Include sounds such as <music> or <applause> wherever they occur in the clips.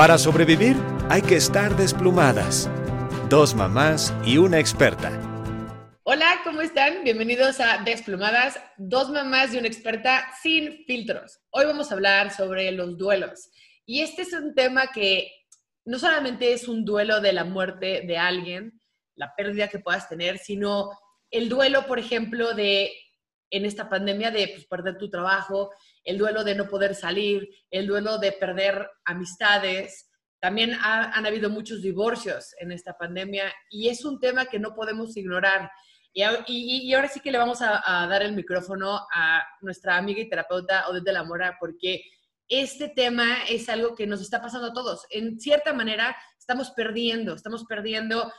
Para sobrevivir hay que estar desplumadas. Dos mamás y una experta. Hola, ¿cómo están? Bienvenidos a Desplumadas, dos mamás y una experta sin filtros. Hoy vamos a hablar sobre los duelos. Y este es un tema que no solamente es un duelo de la muerte de alguien, la pérdida que puedas tener, sino el duelo, por ejemplo, de en esta pandemia de pues, perder tu trabajo, el duelo de no poder salir, el duelo de perder amistades. También han habido muchos divorcios en esta pandemia y es un tema que no podemos ignorar. Y, ahora sí que le vamos a, dar el micrófono a nuestra amiga y terapeuta Odette de la Mora, porque este tema es algo que nos está pasando a todos. En cierta manera, estamos perdiendo, estamos perdiendo,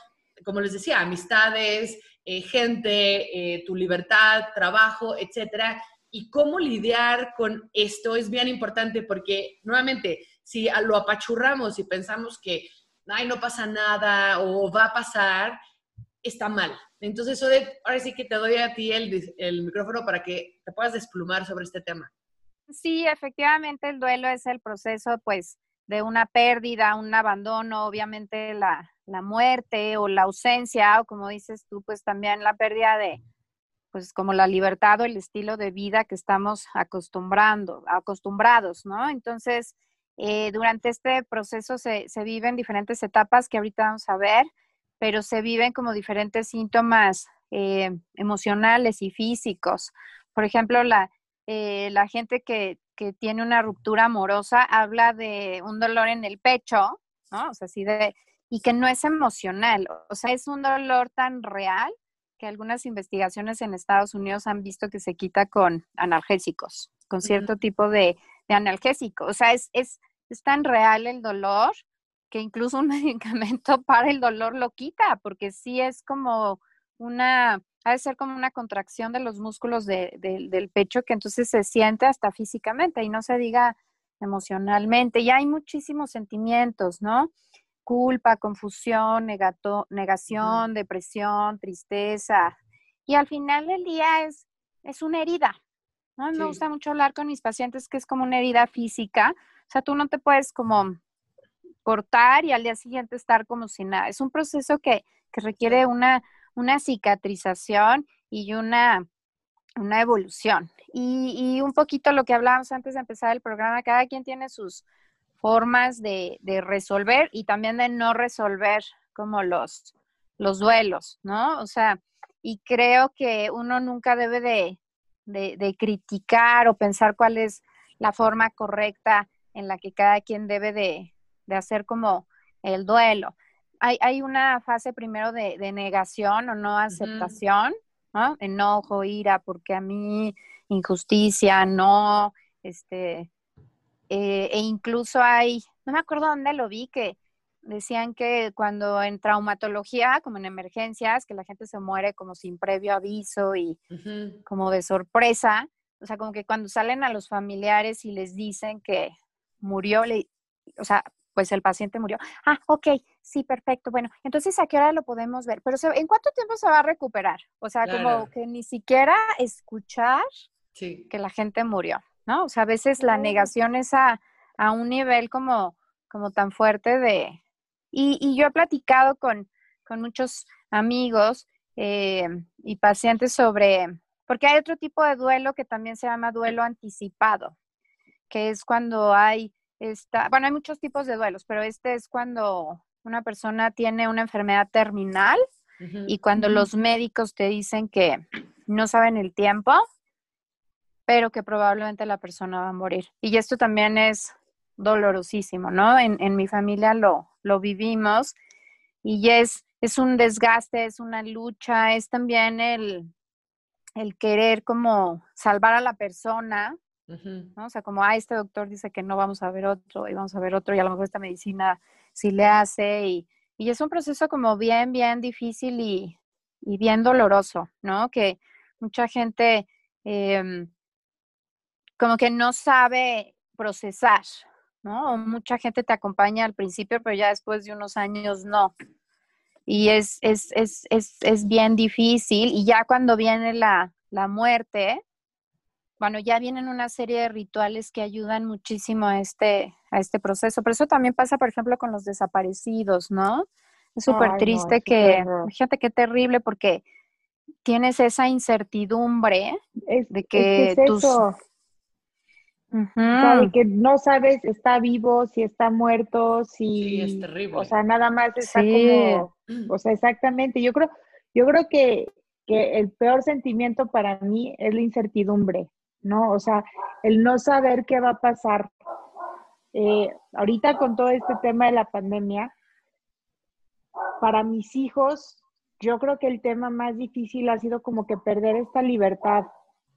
como les decía, amistades, eh, gente, eh, tu libertad, trabajo, etcétera. Y cómo lidiar con esto es bien importante porque, nuevamente, si lo apachurramos y pensamos que Ay, no pasa nada o va a pasar, está mal. Entonces, ahora sí que te doy a ti el, el micrófono para que te puedas desplumar sobre este tema. Sí, efectivamente el duelo es el proceso, pues, de una pérdida, un abandono, obviamente la, la muerte o la ausencia, o como dices tú, pues también la pérdida de, pues como la libertad o el estilo de vida que estamos acostumbrando, acostumbrados, ¿no? Entonces, eh, durante este proceso se, se viven diferentes etapas que ahorita vamos a ver pero se viven como diferentes síntomas eh, emocionales y físicos. Por ejemplo, la, eh, la gente que, que, tiene una ruptura amorosa habla de un dolor en el pecho, ¿no? O sea, así de, y que no es emocional, o sea, es un dolor tan real que algunas investigaciones en Estados Unidos han visto que se quita con analgésicos, con cierto tipo de, de analgésico. O sea, es, es, es tan real el dolor que incluso un <laughs> medicamento para el dolor lo quita, porque sí es como una, ha de ser como una contracción de los músculos del pecho que entonces se siente hasta físicamente y no se diga emocionalmente. Y hay muchísimos sentimientos, ¿no? Culpa, confusión, negación, depresión, tristeza. Y al final del día es, es una herida. ¿no? Me gusta mucho hablar con mis pacientes que es como una herida física. O sea, tú no te puedes como cortar y al día siguiente estar como si nada. Es un proceso que, requiere una, una cicatrización y una, una evolución. Y, un poquito lo que hablábamos antes de empezar el programa, cada quien tiene sus formas de, resolver y también de no resolver como los, los duelos, ¿no? O sea, y creo que uno nunca debe de, de, criticar o pensar cuál es la forma correcta en la que cada quien debe de, de hacer como el duelo. Hay, hay una fase primero de, negación o no aceptación, ¿no? Enojo, ira, porque a mí injusticia, no, este, eh, e incluso hay, no me acuerdo dónde lo vi, que decían que cuando en traumatología, como en emergencias, que la gente se muere como sin previo aviso y como de sorpresa, o sea, como que cuando salen a los familiares y les dicen que murió, le, o sea, pues el paciente murió. Ah, ok, sí, perfecto. Bueno, entonces, ¿a qué hora lo podemos ver? Pero, ¿en cuánto tiempo se va a recuperar? O sea, como que ni siquiera escuchar que la gente murió, ¿no? O sea, a veces la negación es a, un nivel como, como tan fuerte de... Y, yo he platicado con, muchos amigos eh, y pacientes sobre... Porque hay otro tipo de duelo que también se llama duelo anticipado, que es cuando hay bueno, hay muchos tipos de duelos, pero este es cuando una persona tiene una enfermedad terminal y cuando los médicos te dicen que no saben el tiempo, pero que probablemente la persona va a morir. Y esto también es dolorosísimo, ¿no? En, mi familia lo, lo vivimos y es, es un desgaste, es una lucha, es también el, el querer como salvar a la persona, ¿no? O sea, como, ah, este doctor dice que no vamos a ver otro y vamos a ver otro y a lo mejor esta medicina sí le hace y, y es un proceso como bien, bien difícil y, y bien doloroso, ¿no? Que mucha gente em, como que no sabe procesar, ¿no? Mucha gente te acompaña al principio, pero ya después de unos años no. Y es, es, es, es, es bien difícil. Y ya cuando viene la, la muerte, bueno, ya vienen una serie de rituales que ayudan muchísimo a este, a este proceso. Pero eso también pasa, por ejemplo, con los desaparecidos, ¿no? Es súper triste que, fíjate qué terrible porque tienes esa incertidumbre de que, tus... que no sabes está vivo, si está muerto, si... Sí, es terrible. O sea, nada más está como... O sea, exactamente. Yo creo, yo creo que, que el peor sentimiento para mí es la incertidumbre, ¿no? O sea, el no saber qué va a pasar. Eh, ahorita con todo este tema de la pandemia, para mis hijos, yo creo que el tema más difícil ha sido como que perder esta libertad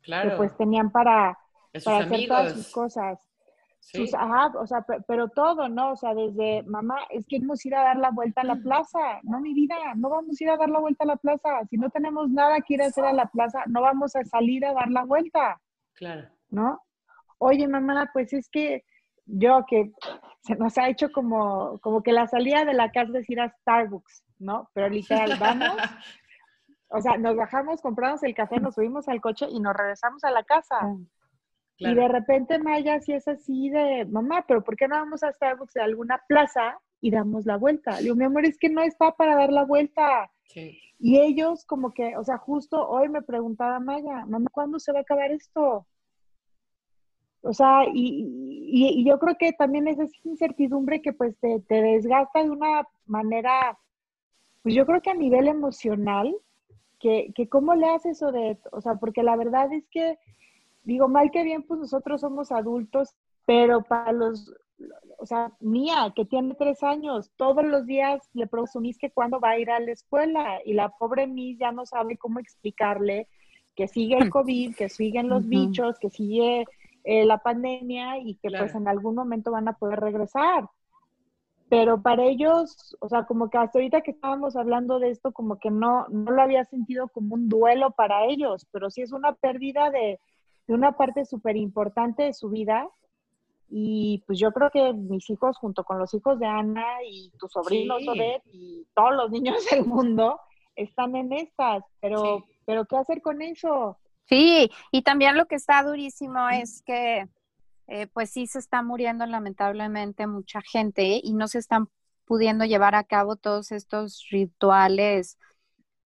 que pues tenían para, para hacer todas sus cosas. ajá, o sea, pero todo, ¿no? O sea, desde mamá, es que vamos a ir a dar la vuelta a la plaza. No, mi vida, no vamos a ir a dar la vuelta a la plaza. Si no tenemos nada que ir a hacer a la plaza, no vamos a salir a dar la vuelta. Claro. ¿No? Oye, mamá, pues es que yo que se nos ha hecho como, como que la salida de la casa es ir a Starbucks, ¿no? Pero literal, vamos, <laughs> o sea, nos bajamos, compramos el café, nos subimos al coche y nos regresamos a la casa. Y de repente Maya sí es así de, mamá, pero ¿por qué no vamos a Starbucks de alguna plaza y damos la vuelta? Le digo, mi amor, es que no está para dar la vuelta. Y ellos como que, o sea, justo hoy me preguntaba Maya, mamá, ¿cuándo se va a acabar esto? O sea, y, yo creo que también es esa incertidumbre que pues te, desgasta de una manera, pues yo creo que a nivel emocional, que, que cómo le haces eso de, o sea, porque la verdad es que, digo, mal que bien, pues nosotros somos adultos, pero para los, o sea, Mía, que tiene tres años, todos los días le presumís que cuándo va a ir a la escuela y la pobre Mía ya no sabe cómo explicarle que sigue el COVID, que siguen los bichos, que sigue eh, la pandemia y que pues en algún momento van a poder regresar. Pero para ellos, o sea, como que hasta ahorita que estábamos hablando de esto, como que no, no lo había sentido como un duelo para ellos, pero sí es una pérdida de, de una parte súper importante de su vida. Y pues yo creo que mis hijos, junto con los hijos de Ana y tu sobrino sí. y todos los niños del mundo, están en estas. Pero, pero ¿qué hacer con eso? Sí, y también lo que está durísimo es que, eh, pues sí se está muriendo lamentablemente mucha gente y no se están pudiendo llevar a cabo todos estos rituales,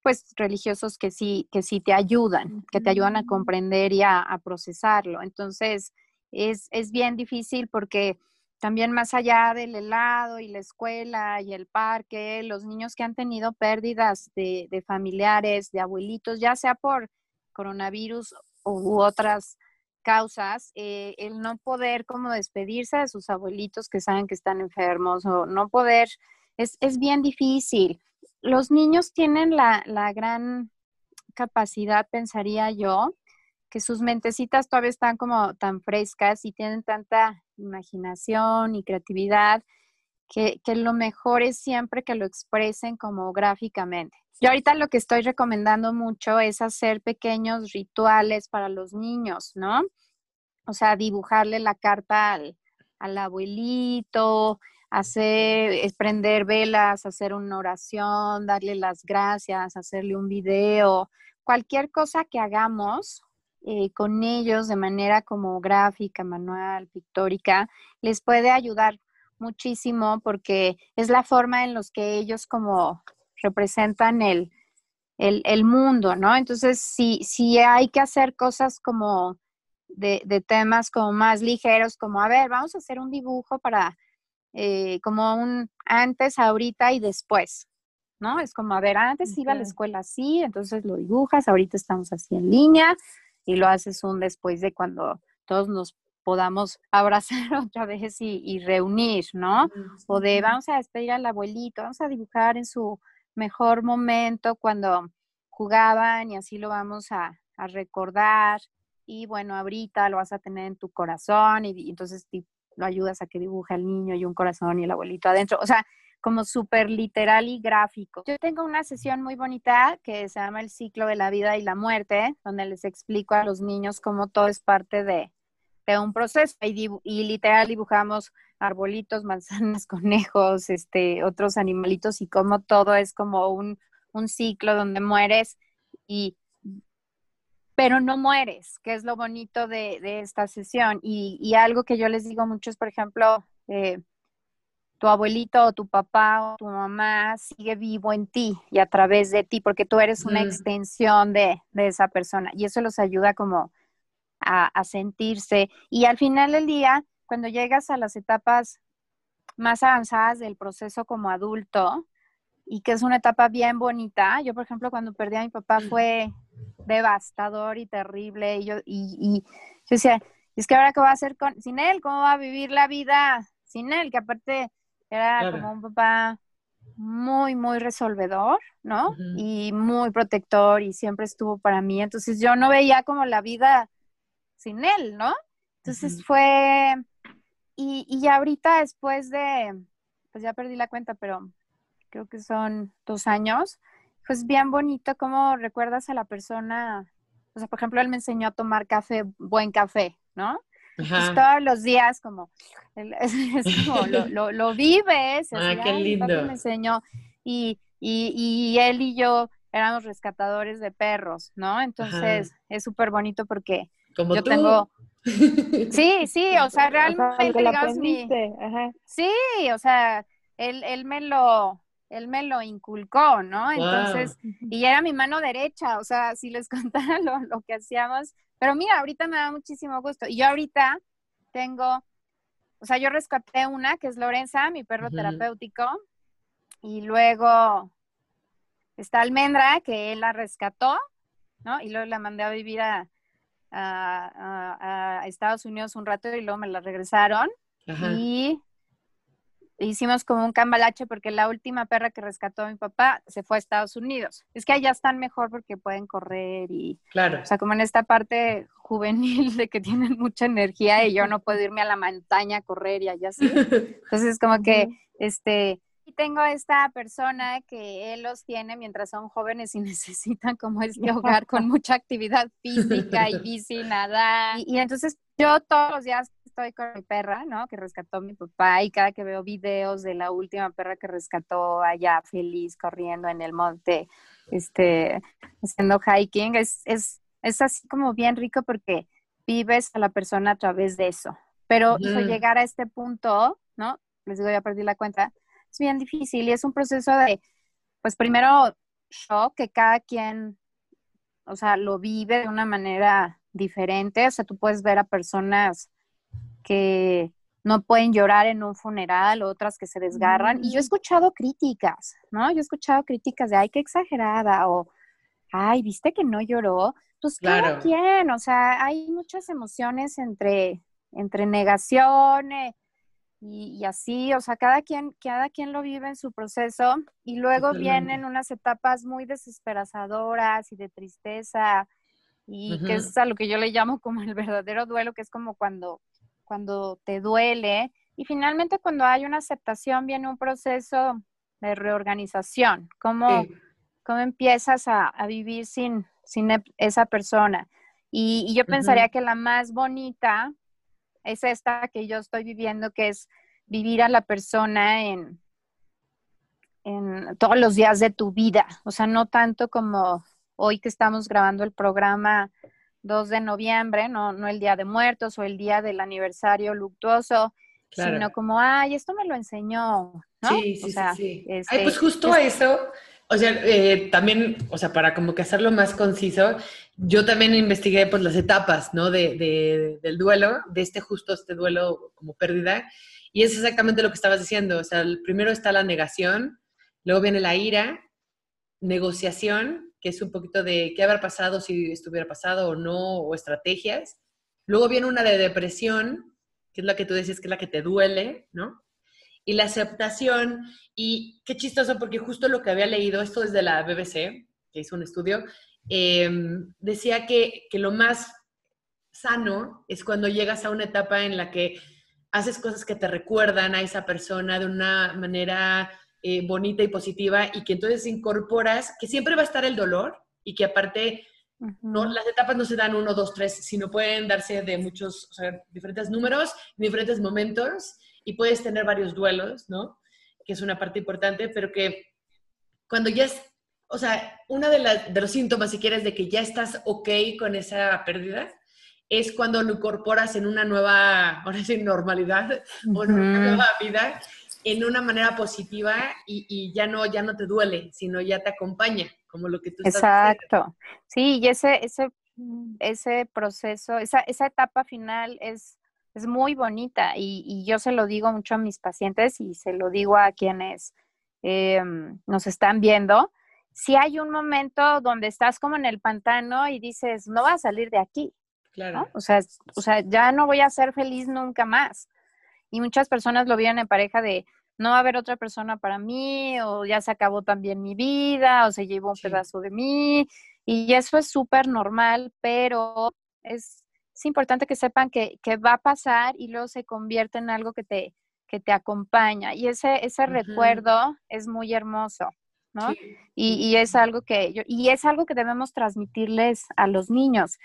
pues religiosos que sí, que sí te ayudan, que te ayudan a comprender y a, procesarlo. Entonces, es, es bien difícil porque también más allá del helado y la escuela y el parque, los niños que han tenido pérdidas de, de familiares, de abuelitos, ya sea por coronavirus u otras causas, eh, el no poder como despedirse de sus abuelitos que saben que están enfermos o no poder, es, es bien difícil. Los niños tienen la, la gran capacidad, pensaría yo, que sus mentecitas todavía están como tan frescas y tienen tanta imaginación y creatividad que, que, lo mejor es siempre que lo expresen como gráficamente. Yo ahorita lo que estoy recomendando mucho es hacer pequeños rituales para los niños, ¿no? O sea, dibujarle la carta al, abuelito, hacer, prender velas, hacer una oración, darle las gracias, hacerle un video, cualquier cosa que hagamos eh, con ellos de manera como gráfica, manual, pictórica, les puede ayudar muchísimo porque es la forma en los que ellos como representan el, el, mundo, ¿no? Entonces, si, si hay que hacer cosas como de, temas como más ligeros, como, a ver, vamos a hacer un dibujo para, eh, como un antes, ahorita y después, ¿no? Es como, a ver, antes iba a la escuela así, entonces lo dibujas, ahorita estamos así en línea y lo haces un después de cuando todos nos podamos <laughs> abrazar otra vez y, y reunir, ¿no? O de vamos a despedir al abuelito, vamos a dibujar en su mejor momento cuando jugaban y así lo vamos a, recordar. Y bueno, ahorita lo vas a tener en tu corazón y, entonces lo ayudas a que dibuje al niño y un corazón y el abuelito adentro. O sea, como súper literal y gráfico. Yo tengo una sesión muy bonita que se llama El ciclo de la vida y la muerte, donde les explico a los niños cómo todo es parte de, un proceso y, y, literal dibujamos arbolitos, <laughs> manzanas, conejos, este, otros animalitos y cómo todo es como un, un ciclo donde mueres y pero no mueres, que es lo bonito de, de esta sesión. Y, y, algo que yo les digo mucho es, por ejemplo, eh, tu abuelito o tu papá o tu mamá sigue vivo en ti y a través de ti, porque tú eres una extensión de, esa persona y eso los ayuda como a, a, sentirse. Y al final del día, cuando llegas a las etapas más avanzadas del proceso como adulto, y que es una etapa bien bonita, yo por ejemplo cuando perdí a mi papá fue devastador y terrible y yo, y, yo decía, es que ahora qué voy a hacer con, sin él, cómo va a vivir la vida sin él, que aparte era como un papá muy, muy resolvedor, ¿no? Y muy protector y siempre estuvo para mí. Entonces yo no veía como la vida sin él, ¿no? Entonces fue, y, y ahorita después de, pues ya perdí la cuenta, pero creo que son dos años, pues bien bonito cómo recuerdas a la persona, o sea, por ejemplo, él me enseñó a tomar café, buen café, ¿no? Pues todos los días como, <laughs> es, como lo, <laughs> lo, vives. Ah, qué lindo. Me enseñó y, y, y, él y yo éramos rescatadores de perros, ¿no? Entonces es súper bonito porque como yo tú. tengo... <laughs> Sí, sí, o sea, realmente, digamos, mi... Sí, o sea, él, él me lo, él me lo inculcó, ¿no? Entonces, y era mi mano derecha, o sea, si les <laughs> contara lo, que hacíamos, pero mira, ahorita me da muchísimo gusto. Y yo ahorita tengo, o sea, yo rescaté una, que es Lorenza, mi perro terapéutico, y luego está Almendra, que él la rescató, ¿no? Y luego la mandé a vivir a, a, Estados Unidos un rato y luego me la regresaron. Y hicimos como un cambalache porque la última perra que rescató a mi papá se fue a Estados Unidos. Es que allá están mejor porque pueden correr y, claro. o sea, como en esta parte juvenil de que tienen mucha energía y yo no puedo irme a la montaña a correr y allá sí. <laughs> Entonces, como que, este, y tengo esta persona que él los tiene mientras son jóvenes y <laughs> necesitan como este <laughs> hogar con mucha actividad física y bici, nada. y entonces yo todos los días estoy con mi perra, ¿no? Que rescató mi papá y cada que veo videos de la última perra que rescató allá feliz corriendo en el monte, este, haciendo hiking, es, es, es así como bien rico porque vives a la persona a través de eso. Pero llegar a este punto, ¿no? Les digo, ya perdí la cuenta, es bien difícil y es un proceso de, pues primero, shock, que cada quien, o sea, lo vive de una manera diferente. O sea, tú puedes ver a personas que no pueden llorar en un funeral, otras que se desgarran. Y yo he escuchado críticas, ¿no? Yo he escuchado críticas de, ay, qué exagerada, o, ay, viste que no lloró. Pues claro. quién, o sea, hay muchas emociones entre, entre negación eh, y, así, o sea, cada quien, cada quien lo vive en su proceso y luego vienen unas etapas muy desesperanzadoras y de tristeza y que es a lo que yo le llamo como el verdadero duelo, que es como cuando cuando te duele. Y finalmente cuando hay una aceptación viene un proceso de reorganización. ¿Cómo, cómo empiezas a, vivir sin, sin e, esa persona? Y, yo pensaría que la más bonita es esta que yo estoy viviendo, que es vivir a la persona en, en todos los días de tu vida. O sea, no tanto como hoy que estamos grabando el programa 2 de noviembre, no, no el Día de Muertos o el día del aniversario luctuoso, sino como, ay, esto me lo enseñó, ¿no? Sí, sí, sí. Ay, este, pues justo eso, o sea, eh, también, o sea, para como que hacerlo más conciso, yo también investigué pues las etapas, ¿no? De, del duelo, de este justo, este duelo como pérdida, y es exactamente lo que estabas diciendo, o sea, primero está la negación, luego viene la ira, negociación, que es un poquito de qué haber pasado si estuviera pasado o no, o estrategias. Luego viene una de depresión, que es la que tú decías que es la que te duele, ¿no? Y la aceptación, y qué chistoso, porque justo lo que había leído, esto desde la BBC, que hizo un estudio, em, decía que, que lo más sano es cuando llegas a una etapa en la que haces cosas que te recuerdan a esa persona de una manera eh, bonita y positiva y que entonces incorporas que siempre va a estar el dolor y que aparte no, las etapas no se dan uno, dos, tres, sino pueden darse de muchos, o sea, diferentes números, diferentes momentos y puedes tener varios duelos, ¿no? Que es una parte importante, pero que cuando ya es, o sea, uno de, de los síntomas, si quieres, de que ya estás ok con esa pérdida, es cuando lo incorporas en una nueva, ahora sí, normalidad o en una nueva vida en una manera positiva y, ya, no, ya no te duele, sino ya te acompaña, como lo que tú Exacto. estás Exacto. Sí, y ese, ese, ese proceso, esa, esa etapa final es, es muy bonita y, y, yo se lo digo mucho a mis pacientes y se lo digo a quienes em, nos están viendo. Si hay un momento donde estás como en el pantano y dices, no va a salir de aquí. Claro. O, sea, o sea, ya no voy a ser feliz nunca más. Y muchas personas lo viven en pareja de, no va a haber otra persona para mí, o ya se acabó también mi vida, o se llevó un pedazo de mí. Y eso es súper normal, pero es, importante que sepan que, va a pasar y luego se convierte en algo que te, que te acompaña. Y ese, ese recuerdo es muy hermoso. ¿no? Y, y, es algo que yo, y es algo que debemos transmitirles a los niños.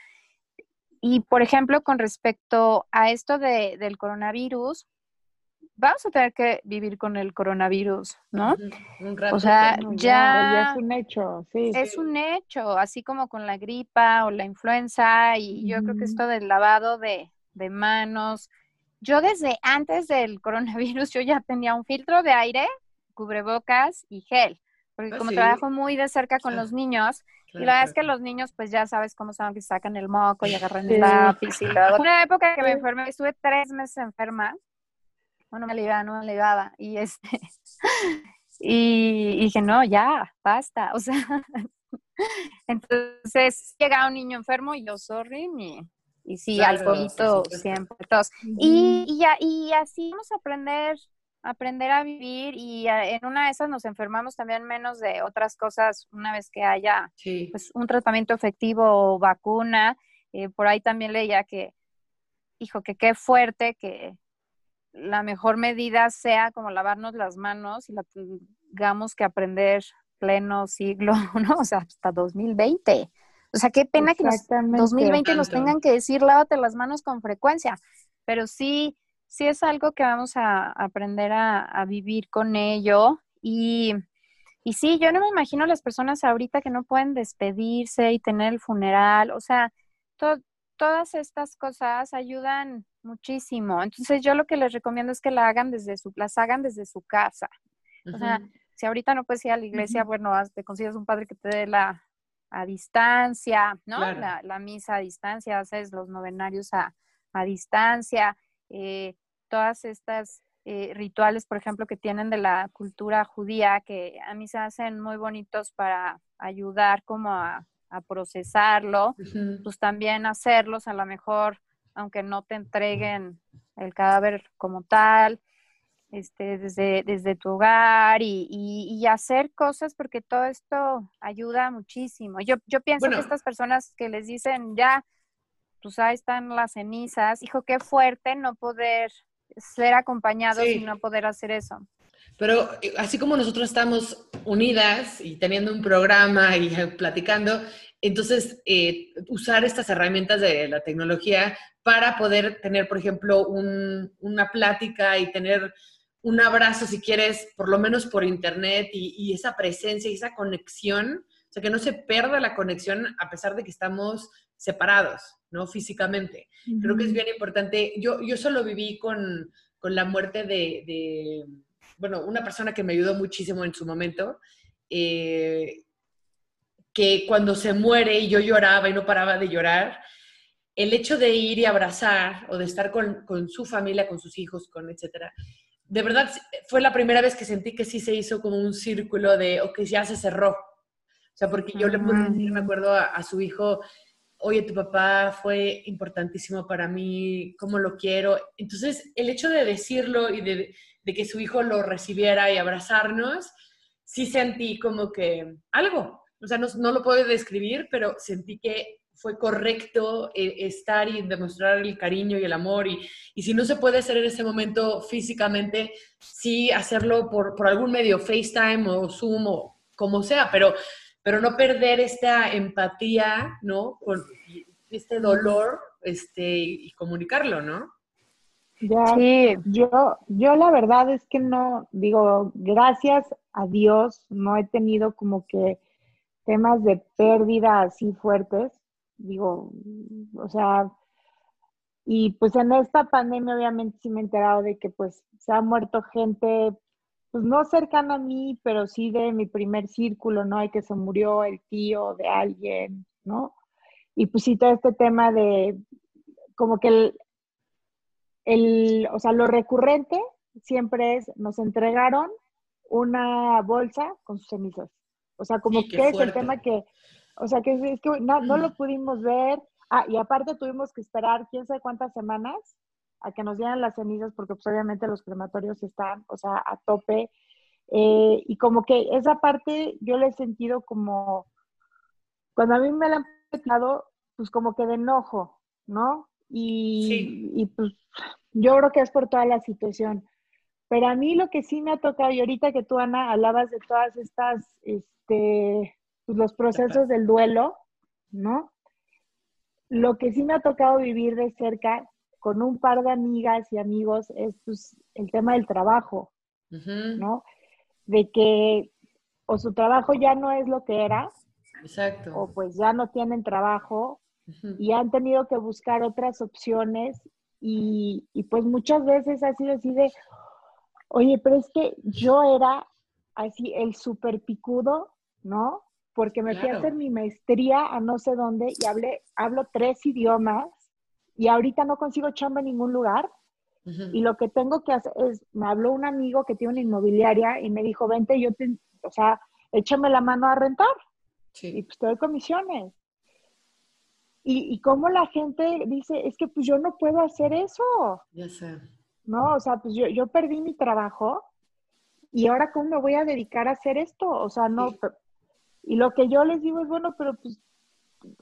Y por ejemplo, con respecto a esto de, del coronavirus, vamos a tener que vivir con el coronavirus, ¿no? o sea, ya, es un hecho, sí. Es un hecho, así como con la gripa o la influenza y yo creo que esto del lavado de, de manos. Yo desde antes del coronavirus yo ya tenía un filtro de aire, cubrebocas y gel, porque ah, como trabajo muy de cerca con los niños, y la verdad es que los niños, pues ya sabes cómo son, que sacan el moco y agarran el lápiz y luego. <laughs> Una época que me enfermé, estuve tres meses enferma, no me ligaba, no me ligaba. Y este, <laughs> y, dije, no, ya, basta. O sea, <laughs> entonces llega un niño enfermo y yo, sorry, y, y sí, alcoholito siempre, todos. Y, y, ya, y así vamos a aprender, aprender a vivir y en una de esas nos enfermamos también menos de otras cosas una vez que haya pues, un tratamiento efectivo o vacuna. Eh, por ahí también leía que, hijo, que qué fuerte que, la mejor medida sea como lavarnos las manos y la tengamos que aprender pleno siglo, <laughs> ¿no? O sea, hasta 2020. O sea, qué pena que en 2020 nos tengan que decir lávate las manos con frecuencia, pero sí, sí es algo que vamos a aprender a, vivir con ello. Y, y sí, yo no me imagino las personas ahorita que no pueden despedirse y tener el funeral, o sea, todas estas cosas ayudan muchísimo. Entonces yo lo que les recomiendo es que la hagan desde su, las hagan desde su casa. O sea, si ahorita no puedes ir a la iglesia, bueno, te consigues un padre que te dé la a distancia, ¿no? La, la, misa a distancia, haces los novenarios a, a distancia, eh, todas estas eh, rituales, por ejemplo, que tienen de la cultura judía, que a mí se hacen muy bonitos para ayudar como a, a procesarlo, pues también hacerlos a lo mejor aunque no te entreguen el cadáver como tal, este, desde, desde tu hogar y, y, hacer cosas porque todo esto ayuda muchísimo. Yo, yo pienso que estas personas que les dicen ya, pues ahí están las cenizas, hijo, qué fuerte no poder ser acompañados y no poder hacer eso. Pero eh, así como nosotros estamos unidas y teniendo un programa y <laughs> platicando, entonces eh, usar estas herramientas de la tecnología para poder tener, por ejemplo, una plática y tener un abrazo, si quieres, por lo menos por internet y, esa presencia y esa conexión, o sea, que no se pierda la conexión a pesar de que estamos separados, ¿no? Físicamente. Creo que es bien importante. Yo, yo solo viví con, la muerte de, bueno, una persona que me ayudó muchísimo en su momento, eh, que cuando se muere y yo lloraba y no paraba de llorar, el hecho de ir y abrazar o de estar con, su familia, con sus hijos, con etcétera, de verdad fue la primera vez que sentí que sí se hizo como un círculo de, o que ya se cerró. O sea, porque yo le pude decir, me acuerdo a, su hijo, oye, tu papá fue importantísimo para mí, cómo lo quiero. Entonces, el hecho de decirlo y de, de que su hijo lo recibiera y abrazarnos, sí sentí como que algo. O sea, no, no lo puedo describir, pero sentí que fue correcto eh, estar y demostrar el cariño y el amor. Y, y, si no se puede hacer en ese momento físicamente, sí hacerlo por, por algún medio, FaceTime o Zoom o como sea, pero, pero no perder esta empatía, ¿no? Con este dolor este, y comunicarlo, ¿no? Ya, sí. yo, yo la verdad es que no, digo, gracias a Dios no he tenido como que temas de pérdida así fuertes digo, o sea, Y pues en esta pandemia obviamente sí me he enterado de que pues se ha muerto gente, pues no cercana a mí, pero sí de mi primer círculo, ¿no? Hay que se murió el tío de alguien, ¿no? Y pues sí todo este tema de como que el, el o sea, lo recurrente siempre es, nos entregaron una bolsa con sus cenizas. O sea, como que es el tema que, o sea, que es, que no, no lo pudimos ver. Ah, y aparte tuvimos que esperar quién sabe cuántas semanas a que nos dieran las cenizas, porque pues obviamente los crematorios están, o sea, a tope. Eh, y como que esa parte yo le he sentido como, cuando a mí me la han petado, pues como que de enojo, ¿no? Y, y pues yo creo que es por toda la situación. Pero a mí lo que sí me ha tocado, y ahorita que tú, Ana, hablabas de todas estas, este, pues los procesos del duelo, ¿no? Lo que sí me ha tocado vivir de cerca con un par de amigas y amigos es pues, el tema del trabajo, ¿no? De que o su trabajo ya no es lo que era, Exacto. o pues ya no tienen trabajo y han tenido que buscar otras opciones y, y, pues muchas veces ha sido así de, Oye, pero es que yo era así el super picudo, ¿no? Porque me fui a hacer mi maestría a no sé dónde y hablé, hablo tres idiomas y ahorita no consigo chamba en ningún lugar. Y lo que tengo que hacer es, me habló un amigo que tiene una inmobiliaria y me dijo, vente, yo te, o sea, échame la mano a rentar. Sí. Y pues te doy comisiones. Y, y cómo la gente dice, es que pues yo no puedo hacer eso. Ya sé. ¿no? O sea, pues yo, yo perdí mi trabajo y ahora cómo me voy a dedicar a hacer esto, o sea, no, y lo que yo les digo es, bueno, pero pues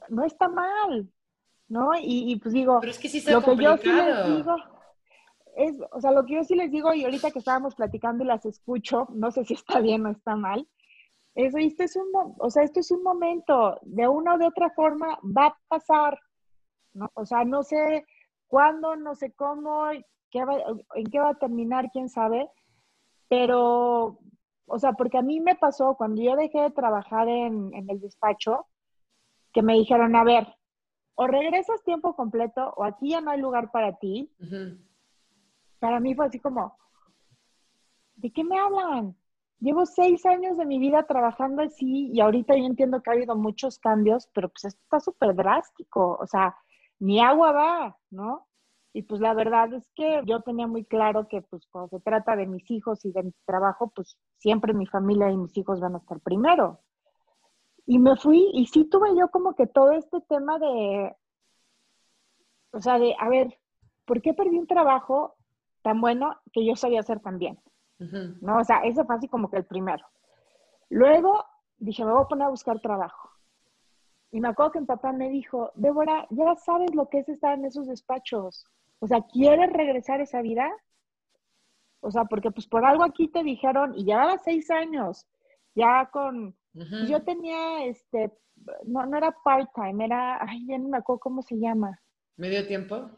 no está mal, ¿no? Y, pues digo, pero es que sí está lo que yo sí les digo es, o sea, lo que yo sí les digo, y ahorita que estábamos platicando y las escucho, no sé si está bien o está mal, es, esto es un, o sea, esto es un momento, de una o de otra forma va a pasar, ¿no? O sea, no sé cuándo, no sé cómo, en qué va a terminar, quién sabe, pero, o sea, porque a mí me pasó cuando yo dejé de trabajar en, el despacho, que me dijeron, a ver, o regresas tiempo completo o aquí ya no hay lugar para ti. Para mí fue así como, ¿de qué me hablan? Llevo seis años de mi vida trabajando así y ahorita yo entiendo que ha habido muchos cambios, pero pues esto está súper drástico, o sea, ni agua va, ¿no? Y pues la verdad es que yo tenía muy claro que pues cuando se trata de mis hijos y de mi trabajo, pues siempre mi familia y mis hijos van a estar primero. Y me fui y sí tuve yo como que todo este tema de, o sea, de, a ver, ¿por qué perdí un trabajo tan bueno que yo sabía hacer tan bien? ¿No? O sea, ese fue así como que el primero. Luego dije, me voy a poner a buscar trabajo. Y me acuerdo que mi papá me dijo, Débora, ya sabes lo que es estar en esos despachos. O sea, ¿quieres regresar a esa vida? O sea, porque pues por algo aquí te dijeron, y llevaba seis años, ya con, yo tenía, este, no, no era part-time, era, ay, ya no me acuerdo cómo se llama. ¿Medio tiempo?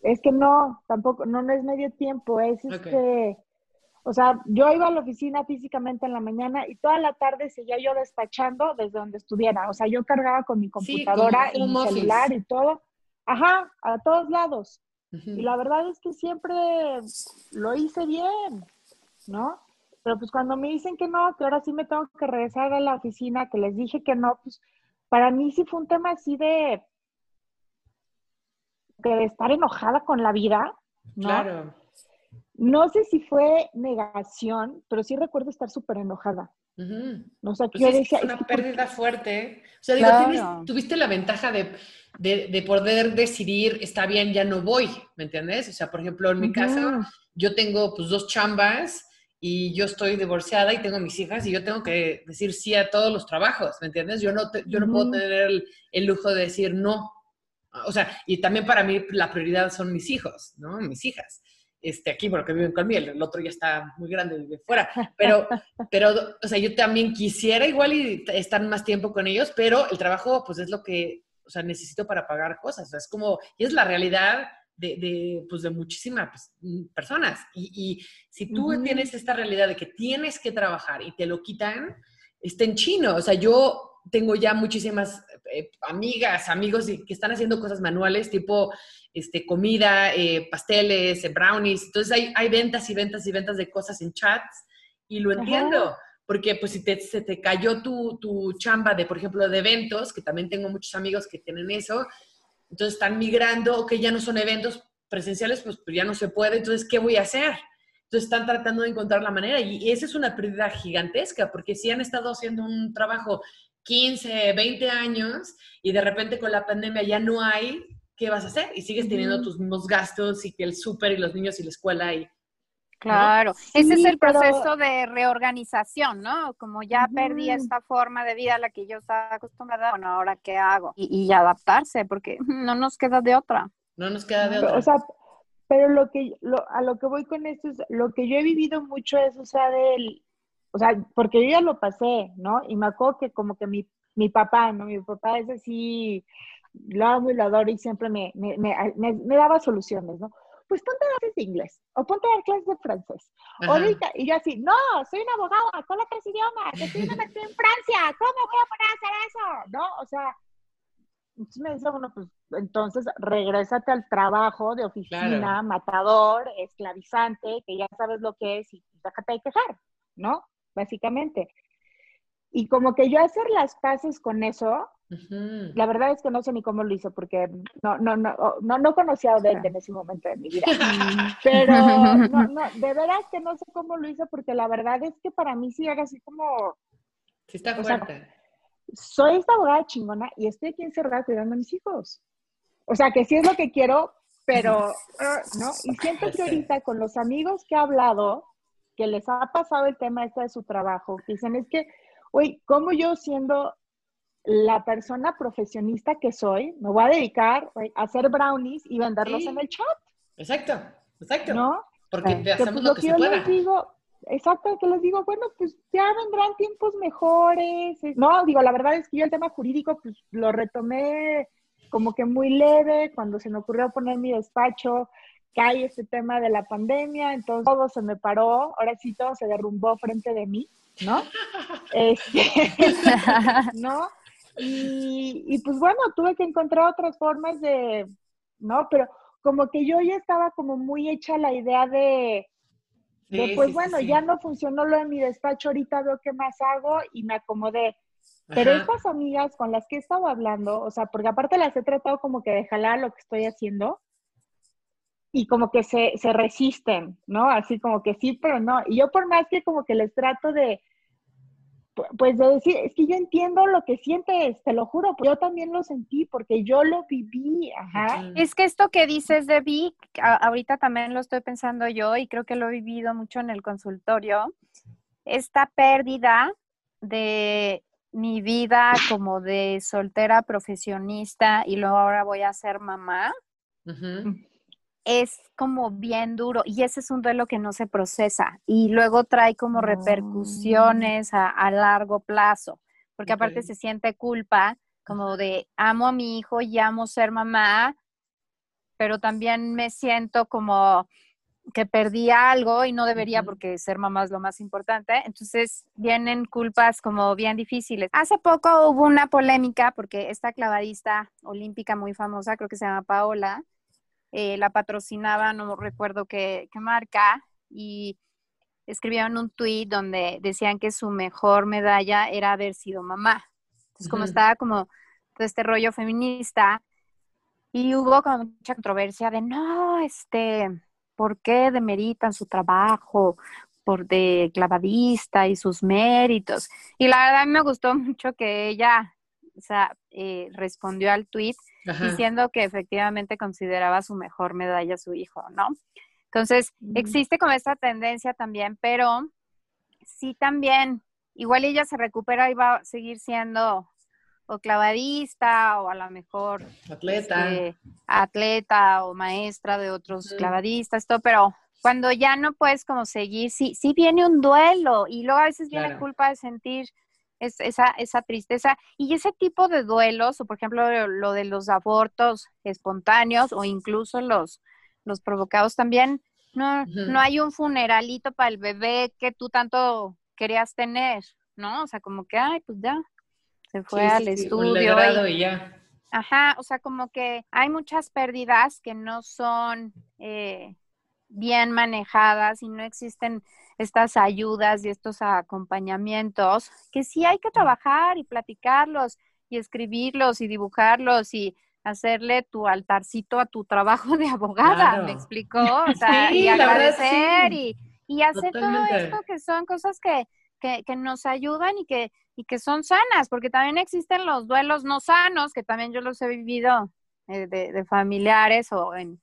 Es que no, tampoco, no, no es medio tiempo, es este, o sea, yo iba a la oficina físicamente en la mañana y toda la tarde seguía yo despachando desde donde estuviera. O sea, yo cargaba con mi computadora y mi celular y todo. Ajá, a todos lados. Y la verdad es que siempre lo hice bien, ¿no? Pero pues cuando me dicen que no, que ahora sí me tengo que regresar a la oficina, que les dije que no, pues para mí sí fue un tema así de, de estar enojada con la vida, ¿no? Claro. No sé si fue negación, pero sí recuerdo estar súper enojada. No sé, pues es una pérdida fuerte. O sea, digo, tuviste la ventaja de, de, poder decidir, está bien, ya no voy, ¿me entiendes? O sea, por ejemplo, en mi caso, yo tengo pues dos chambas y yo estoy divorciada y tengo mis hijas y yo tengo que decir sí a todos los trabajos, ¿me entiendes? Yo no, yo no puedo tener el, el, lujo de decir no. O sea, y también para mí la prioridad son mis hijos, ¿no? Mis hijas este, aquí, porque viven conmigo, el otro ya está muy grande, vive fuera, pero, <laughs> pero, o sea, yo también quisiera igual y estar más tiempo con ellos, pero el trabajo, pues es lo que, o sea, necesito para pagar cosas, o sea, es como, y es la realidad de, de, pues, de muchísimas pues, personas, y, y si tú tienes esta realidad de que tienes que trabajar y te lo quitan, está en chino, o sea, yo tengo ya muchísimas eh, amigas, amigos que están haciendo cosas manuales, tipo este, comida, eh, pasteles, eh, brownies. Entonces hay, hay ventas y ventas y ventas de cosas en chats y lo entiendo. Porque pues si te, se te cayó tu, tu chamba de, por ejemplo, de eventos, que también tengo muchos amigos que tienen eso, entonces están migrando, que ya no son eventos presenciales, pues, pues, ya no se puede, entonces, ¿qué voy a hacer? Entonces están tratando de encontrar la manera y esa es una pérdida gigantesca, porque si han estado haciendo un trabajo 15, 20 años y de repente con la pandemia ya no hay, ¿qué vas a hacer? Y sigues teniendo tus mismos gastos y que el súper y los niños y la escuela y... Claro, ese es el proceso de reorganización, ¿no? Como ya perdí esta forma de vida a la que yo estaba acostumbrada, bueno, ahora qué hago? Y, adaptarse, porque no nos queda de otra. No nos queda de otra. O sea, pero lo que, a lo que voy con esto es, lo que yo he vivido mucho es, o sea, del, o sea, porque yo ya lo pasé, ¿no? Y me acuerdo que como que mi, mi papá, ¿no? Mi papá es así, lo amo y lo adoro y siempre me, me, me, daba soluciones, ¿no? Pues ponte a dar clases de inglés o ponte a dar clases de francés. Ahorita, y yo así, no, soy un abogado, con tres idiomas, estoy en Francia, ¿cómo voy a poner a hacer eso? ¿No? O sea, entonces me dice, bueno, pues entonces regrésate al trabajo de oficina, matador, esclavizante, que ya sabes lo que es y déjate de quejar, ¿no? Básicamente. Y como que yo hacer las paces con eso, la verdad es que no sé ni cómo lo hizo, porque no, no, no, no, no conocía a Odette en ese momento de mi vida. <laughs> Pero <laughs> no, no, de verdad que no sé cómo lo hizo, porque la verdad es que para mí sí era así como... Sí está fuerte. soy esta abogada chingona y estoy aquí encerrada cuidando a mis hijos. O sea, que sí es lo que quiero, pero, <laughs> ah, ¿no? Y siento que ahorita con los amigos que he hablado, que les ha pasado el tema este de su trabajo, que dicen, es que, oye, ¿cómo yo siendo la persona profesionista que soy, me voy a dedicar a hacer brownies y venderlos en el chat? Exacto, exacto. ¿No? Porque te hacemos pues, lo, que, se yo Les digo, exacto, que les digo, bueno, pues ya vendrán tiempos mejores. No, digo, la verdad es que yo el tema jurídico, pues lo retomé como que muy leve cuando se me ocurrió poner mi despacho cae este tema de la pandemia, entonces todo se me paró, ahora sí todo se derrumbó frente de mí, ¿no? <laughs> Este, <laughs> ¿No? Y, pues bueno, tuve que encontrar otras formas de, ¿no? Pero como que yo ya estaba como muy hecha la idea de, pues bueno, ya no funcionó lo de mi despacho, ahorita veo qué más hago y me acomodé. Pero estas amigas con las que he estado hablando, o sea, porque aparte las he tratado como que de jalar lo que estoy haciendo, y como que se, se resisten, ¿no? Así como que sí, pero no. Y yo por más que como que les trato de, pues de decir, es que yo entiendo lo que sientes, te lo juro, yo también lo sentí porque yo lo viví, ajá. Es que esto que dices de Vic, ahorita también lo estoy pensando yo y creo que lo he vivido mucho en el consultorio, esta pérdida de mi vida como de soltera profesionista y luego ahora voy a ser mamá es como bien duro y ese es un duelo que no se procesa y luego trae como repercusiones a, largo plazo, porque aparte se siente culpa como de amo a mi hijo y amo ser mamá, pero también me siento como que perdí algo y no debería porque ser mamá es lo más importante. Entonces vienen culpas como bien difíciles. Hace poco hubo una polémica porque esta clavadista olímpica muy famosa, creo que se llama Paola, eh, la patrocinaba, no recuerdo qué, marca, y escribieron un tweet donde decían que su mejor medalla era haber sido mamá. Entonces, como estaba como todo este rollo feminista, y hubo como mucha controversia de, no, este, ¿por qué demeritan su trabajo? por de clavadista y sus méritos. Y la verdad me gustó mucho que ella, o sea, eh, respondió al diciendo que efectivamente consideraba su mejor medalla a su hijo, ¿no? Entonces, existe como esta tendencia también, pero sí también, igual ella se recupera y va a seguir siendo o clavadista o a lo mejor atleta, este, atleta o maestra de otros clavadistas, todo, pero cuando ya no puedes como seguir, sí, sí viene un duelo y luego a veces viene culpa de sentir es, esa, esa tristeza y ese tipo de duelos, o por ejemplo lo de los abortos espontáneos o incluso los, los provocados también, no, no hay un funeralito para el bebé que tú tanto querías tener, ¿no? O sea, como que, ay, pues ya, se fue al sí, estudio. y, ya. Ajá, o sea, como que hay muchas pérdidas que no son eh, bien manejadas y no existen estas ayudas y estos acompañamientos que sí hay que trabajar y platicarlos y escribirlos y dibujarlos y hacerle tu altarcito a tu trabajo de abogada, ¿me explicó? O <laughs> sea, y agradecer y, y, hacer todo esto que son cosas que, que, que, nos ayudan y que, y que son sanas, porque también existen los duelos no sanos, que también yo los he vivido eh, de, de, familiares o en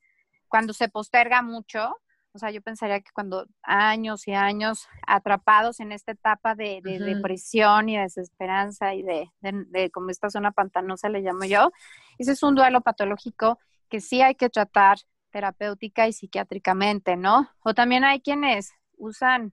cuando se posterga mucho, o sea, yo pensaría que cuando años y años atrapados en esta etapa de, de depresión y desesperanza y de, de, como esta zona pantanosa le llamo yo, ese es un duelo patológico que sí hay que tratar terapéutica y psiquiátricamente, ¿no? O también hay quienes usan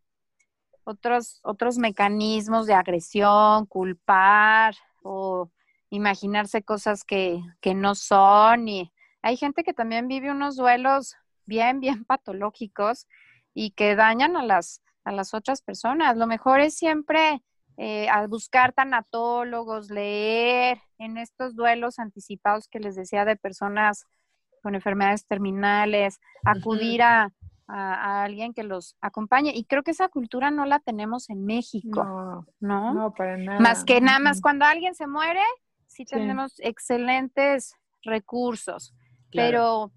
otros, otros mecanismos de agresión, culpar o imaginarse cosas que, que no son y hay gente que también vive unos duelos bien, bien <laughs> patológicos y que dañan a las, a las otras personas. Lo mejor es siempre eh, al buscar tanatólogos, leer en estos duelos anticipados que les decía de personas con enfermedades terminales, acudir a, a, alguien que los acompañe. Y creo que esa cultura no la tenemos en México, ¿no? No, no para nada. Más que nada más cuando alguien se muere, sí, sí. tenemos excelentes recursos, claro. pero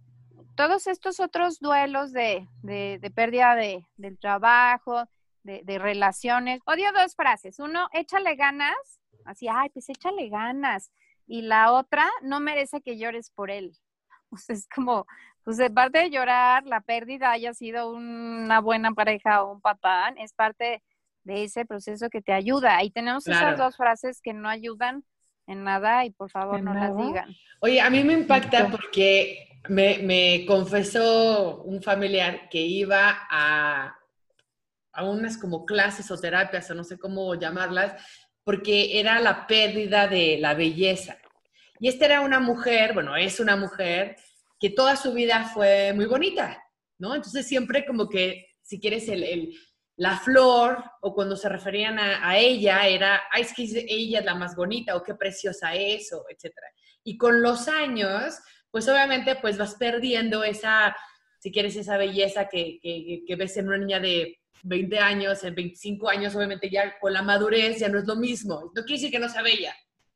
todos estos otros duelos de, de, de pérdida de, del trabajo, de, de, relaciones. Odio dos frases. Uno, échale ganas, así, ay, pues échale ganas. Y la otra, no merece que llores por él. <laughs> O sea, es como, pues de parte de llorar, la pérdida haya sido una buena pareja o un patán, es parte de ese proceso que te ayuda. Y tenemos claro. esas dos frases que no ayudan en nada y por favor no nada? las digan. Oye, a mí me impacta porque me, me, confesó un familiar que iba a, a unas como clases o terapias, o no sé cómo llamarlas, porque era la pérdida de la belleza. Y esta era una mujer, bueno, es una mujer que toda su vida fue muy bonita, ¿no? Entonces siempre como que, si quieres, el, el la flor, o cuando se referían a, a, ella, era, ay, es que ella es la más bonita, o qué preciosa es, o etcétera. Y con los años, pues obviamente pues vas perdiendo esa, si quieres, esa belleza que, que, que ves en una niña de 20 años, en 25 años, obviamente ya con la madurez ya no es lo mismo. No quiere decir que no sea bella,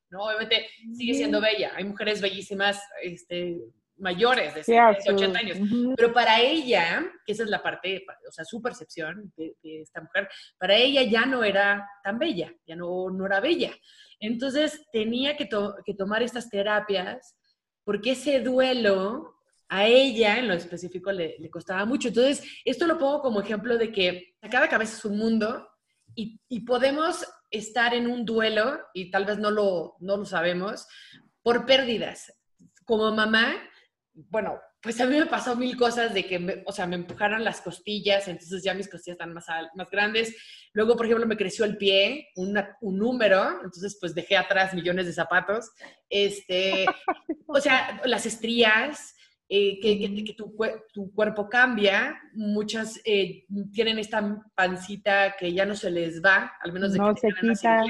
¿no? Obviamente sigue siendo bella. Hay mujeres bellísimas, este, mayores, de 70, 80 años. Uh -huh. Pero para ella, que esa es la parte, o sea, su percepción de, de, esta mujer, para ella ya no era tan bella, ya no, no era bella. Entonces tenía que, to que tomar estas terapias porque ese duelo a ella en lo específico le, le, costaba mucho. Entonces, esto lo pongo como ejemplo de que cada cabeza es un mundo y, y, podemos estar en un duelo, y tal vez no lo, no lo sabemos, por pérdidas. Como mamá, bueno, pues a mí me pasó mil cosas de que, me, o sea, me empujaron las costillas, entonces ya mis costillas están más, más grandes. Luego, por ejemplo, me creció el pie, una, un número, entonces pues dejé atrás millones de zapatos. Este, o sea, las estrías, eh, que, que, que tu, tu, cuerpo cambia, muchas eh, tienen esta pancita que ya no se les va, al menos de no que se quita.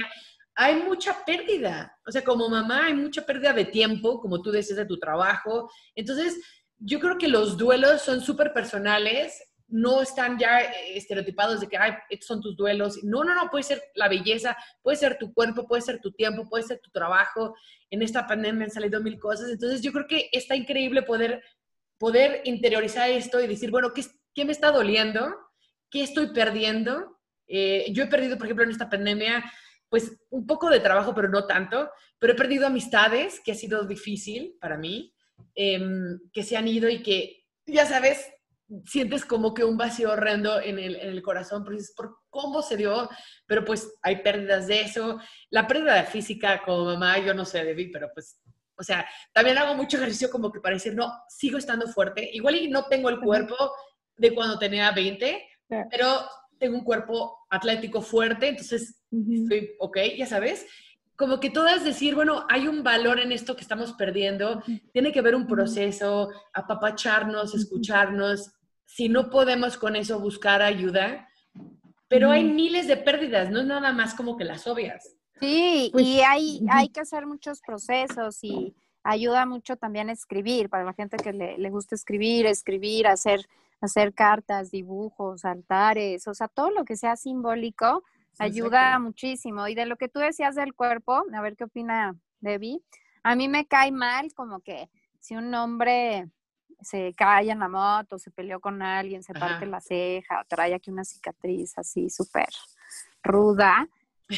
Hay mucha pérdida, o sea, como mamá hay mucha pérdida de tiempo, como tú decías, de tu trabajo. Entonces, yo creo que los duelos son súper personales, no están ya eh, estereotipados de que, ay, estos son tus duelos. No, no, no, puede ser la belleza, puede ser tu cuerpo, puede ser tu tiempo, puede ser tu trabajo. En esta pandemia han salido mil cosas. Entonces, yo creo que está increíble poder, poder interiorizar esto y decir, bueno, ¿qué, qué me está doliendo? ¿Qué estoy perdiendo? Eh, yo he perdido, por ejemplo, en esta pandemia, pues un poco de trabajo, pero no tanto, pero he perdido amistades, que ha sido difícil para mí eh, que se han ido y que, ya sabes, sientes como que un vacío horrendo en el, en el corazón, ¿por cómo se dio? Pero pues hay pérdidas de eso. La pérdida física como mamá, yo no sé, Debbie, pero pues, o sea, también hago mucho ejercicio como que para decir, no, sigo estando fuerte. Igual y no tengo el cuerpo de cuando tenía 20, pero tengo un cuerpo atlético fuerte, entonces uh -huh. estoy ok, ya sabes como que todas decir, bueno, hay un valor en esto que estamos perdiendo, tiene que haber un proceso, apapacharnos, escucharnos. Si no podemos con eso buscar ayuda, pero hay miles de pérdidas, no es nada más como que las obvias. Sí, pues, y hay, hay que hacer muchos procesos y ayuda mucho también a escribir, para la gente que le, le gusta escribir, escribir, hacer, hacer cartas, dibujos, altares, o sea, todo lo que sea simbólico ayuda muchísimo. Y de lo que tú decías del cuerpo, a ver qué opina Debbie, a mí me cae mal como que si un hombre se cae en la moto, se peleó con alguien, se parte la ceja, o trae aquí una cicatriz así súper ruda,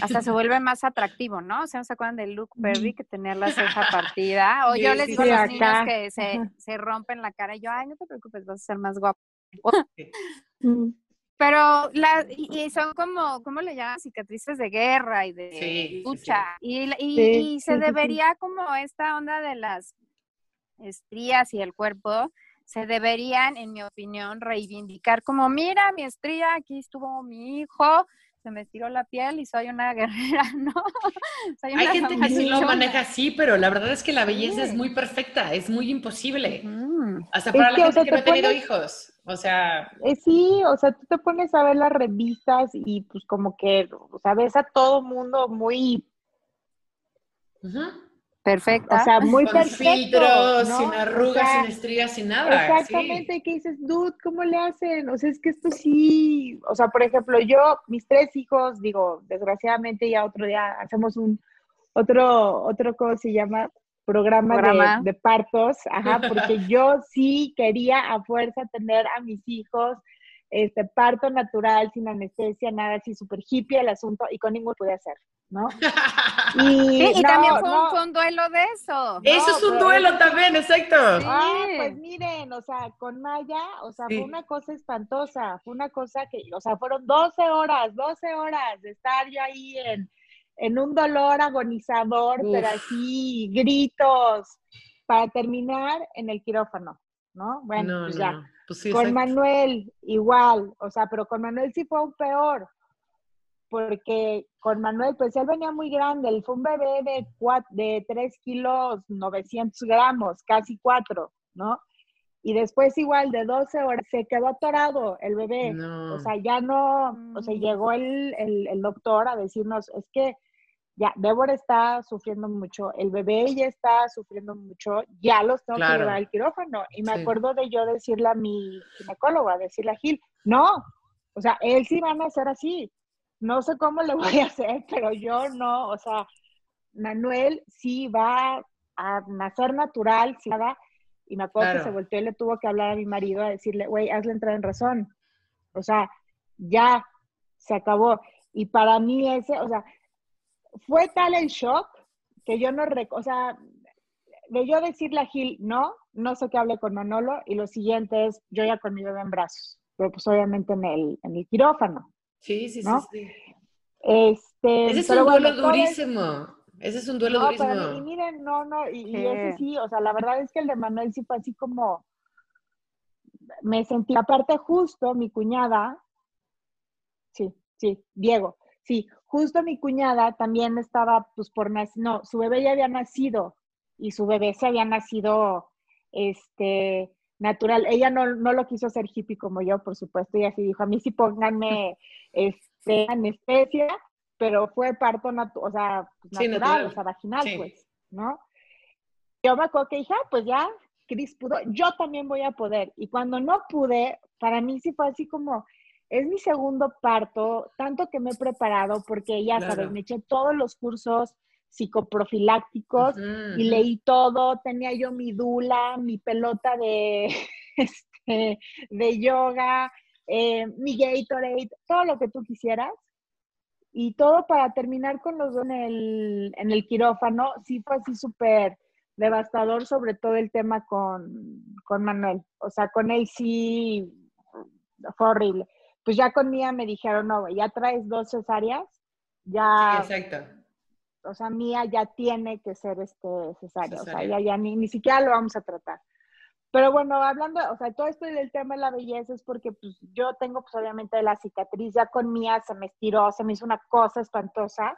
hasta se vuelve más atractivo, ¿no? O sea, ¿se acuerdan de Luke Perry que tenía la ceja partida? O yo les digo a los niños que se, se, rompen la cara y yo, ay, no te preocupes, vas a ser más guapo. <laughs> Mm. Pero la, y son como, ¿cómo le llaman? Cicatrices de guerra y de lucha. y, y, y se debería como esta onda de las estrías y el cuerpo, se deberían, en mi opinión, reivindicar como, mira, mi estría, aquí estuvo mi hijo, se me estiró la piel y soy una <laughs> guerrera, ¿no? Hay gente que sí lo maneja así, pero la verdad es que la belleza es muy perfecta, es muy imposible. Hasta para la gente que no ha tenido hijos. O sea. Eh, sí, o sea, tú te pones a ver las revistas y pues como que, o sea, ves a todo mundo muy. Perfecta. O sea, muy Con filtros, sin arrugas, sin estrías, sin nada. Exactamente, que dices, dude, ¿cómo le hacen? O sea, es que esto sí, o sea, por ejemplo, yo, mis tres hijos, digo, desgraciadamente ya otro día hacemos un, otro, otro, ¿cómo se llama? programa, De, partos, ajá, porque <laughs> yo sí quería a fuerza tener a mis hijos, este, parto natural, sin anestesia, nada así, súper hippie el asunto, y con ninguno pude hacer, ¿no? <laughs> Y, también fue, un, duelo de eso. Eso es un duelo también, exacto. Ah, pues miren, o sea, con Maya, o sea, fue una cosa espantosa, fue una cosa que, o sea, fueron 12 horas, 12 horas de estar yo ahí en en un dolor agonizador, pero así, gritos, para terminar en el quirófano, ¿no? Bueno, pues ya. Pues con Manuel, igual, o sea, pero con Manuel sí fue aún peor, porque con Manuel, pues él venía muy grande, él fue un bebé de, de 3 kilos 900 gramos, casi 4, ¿no? Y después igual de 12 horas se quedó atorado el bebé. O sea, ya no, o sea, mm. llegó el, el, el, doctor a decirnos, es que ya, Débora está sufriendo mucho, el bebé ya está sufriendo mucho, ya los tengo que llevar al quirófano. Y me acuerdo de yo decirle a mi ginecóloga, decirle a Gil, no, o sea, él sí va a nacer así. No sé cómo le <laughs> voy a hacer, pero yo no, o sea, Manuel sí va a nacer natural, sí va, y me acuerdo que se volteó y le tuvo que hablar a mi marido a decirle, güey, hazle entrar en razón. O sea, ya se acabó. Y para mí ese, o sea, fue tal el shock que yo no, o sea, de yo decirle a Gil, no, no sé qué hable con Manolo, y lo siguiente es, yo ya con mi bebé en brazos, pero pues obviamente en el, en el quirófano. Sí, sí, sí, sí. Este, ese es un duelo durísimo. Ese es un duelo no, durísimo. Pero, y miren, no, no, y, ese sí, o sea, la verdad es que el de Manuel sí fue así como, me sentí, aparte justo mi cuñada, sí, sí, Diego, sí, justo mi cuñada también estaba, pues por nacer, no, su bebé ya había nacido y su bebé se había nacido, este, natural. Ella no, lo quiso hacer hippie como yo, por supuesto, y así dijo, a mí sí pónganme, <laughs> este, anestesia, pero fue parto, o sea, pues, natural, o sea, vaginal, pues, ¿no? Yo me acuerdo que dije, ah, pues ya, Cris pudo, yo también voy a poder. Y cuando no pude, para mí sí fue así como, es mi segundo parto, tanto que me he preparado porque ya sabes, me eché todos los cursos psicoprofilácticos y leí todo, tenía yo mi dula, mi pelota de, <laughs> este, de yoga, eh, mi Gatorade, todo lo que tú quisieras. Y todo para terminar con los dos en el, en el quirófano, sí fue así súper devastador, sobre todo el tema con, con Manuel. O sea, con él sí fue horrible pues ya con Mía me dijeron, no, ya traes dos cesáreas, ya... exacto. O sea, Mía ya tiene que ser este cesárea, o sea, ya, ya ni, ni siquiera lo vamos a tratar. Pero bueno, hablando, o sea, todo esto del tema de la belleza es porque pues yo tengo pues obviamente la cicatriz, ya con Mía se me estiró, se me hizo una cosa espantosa.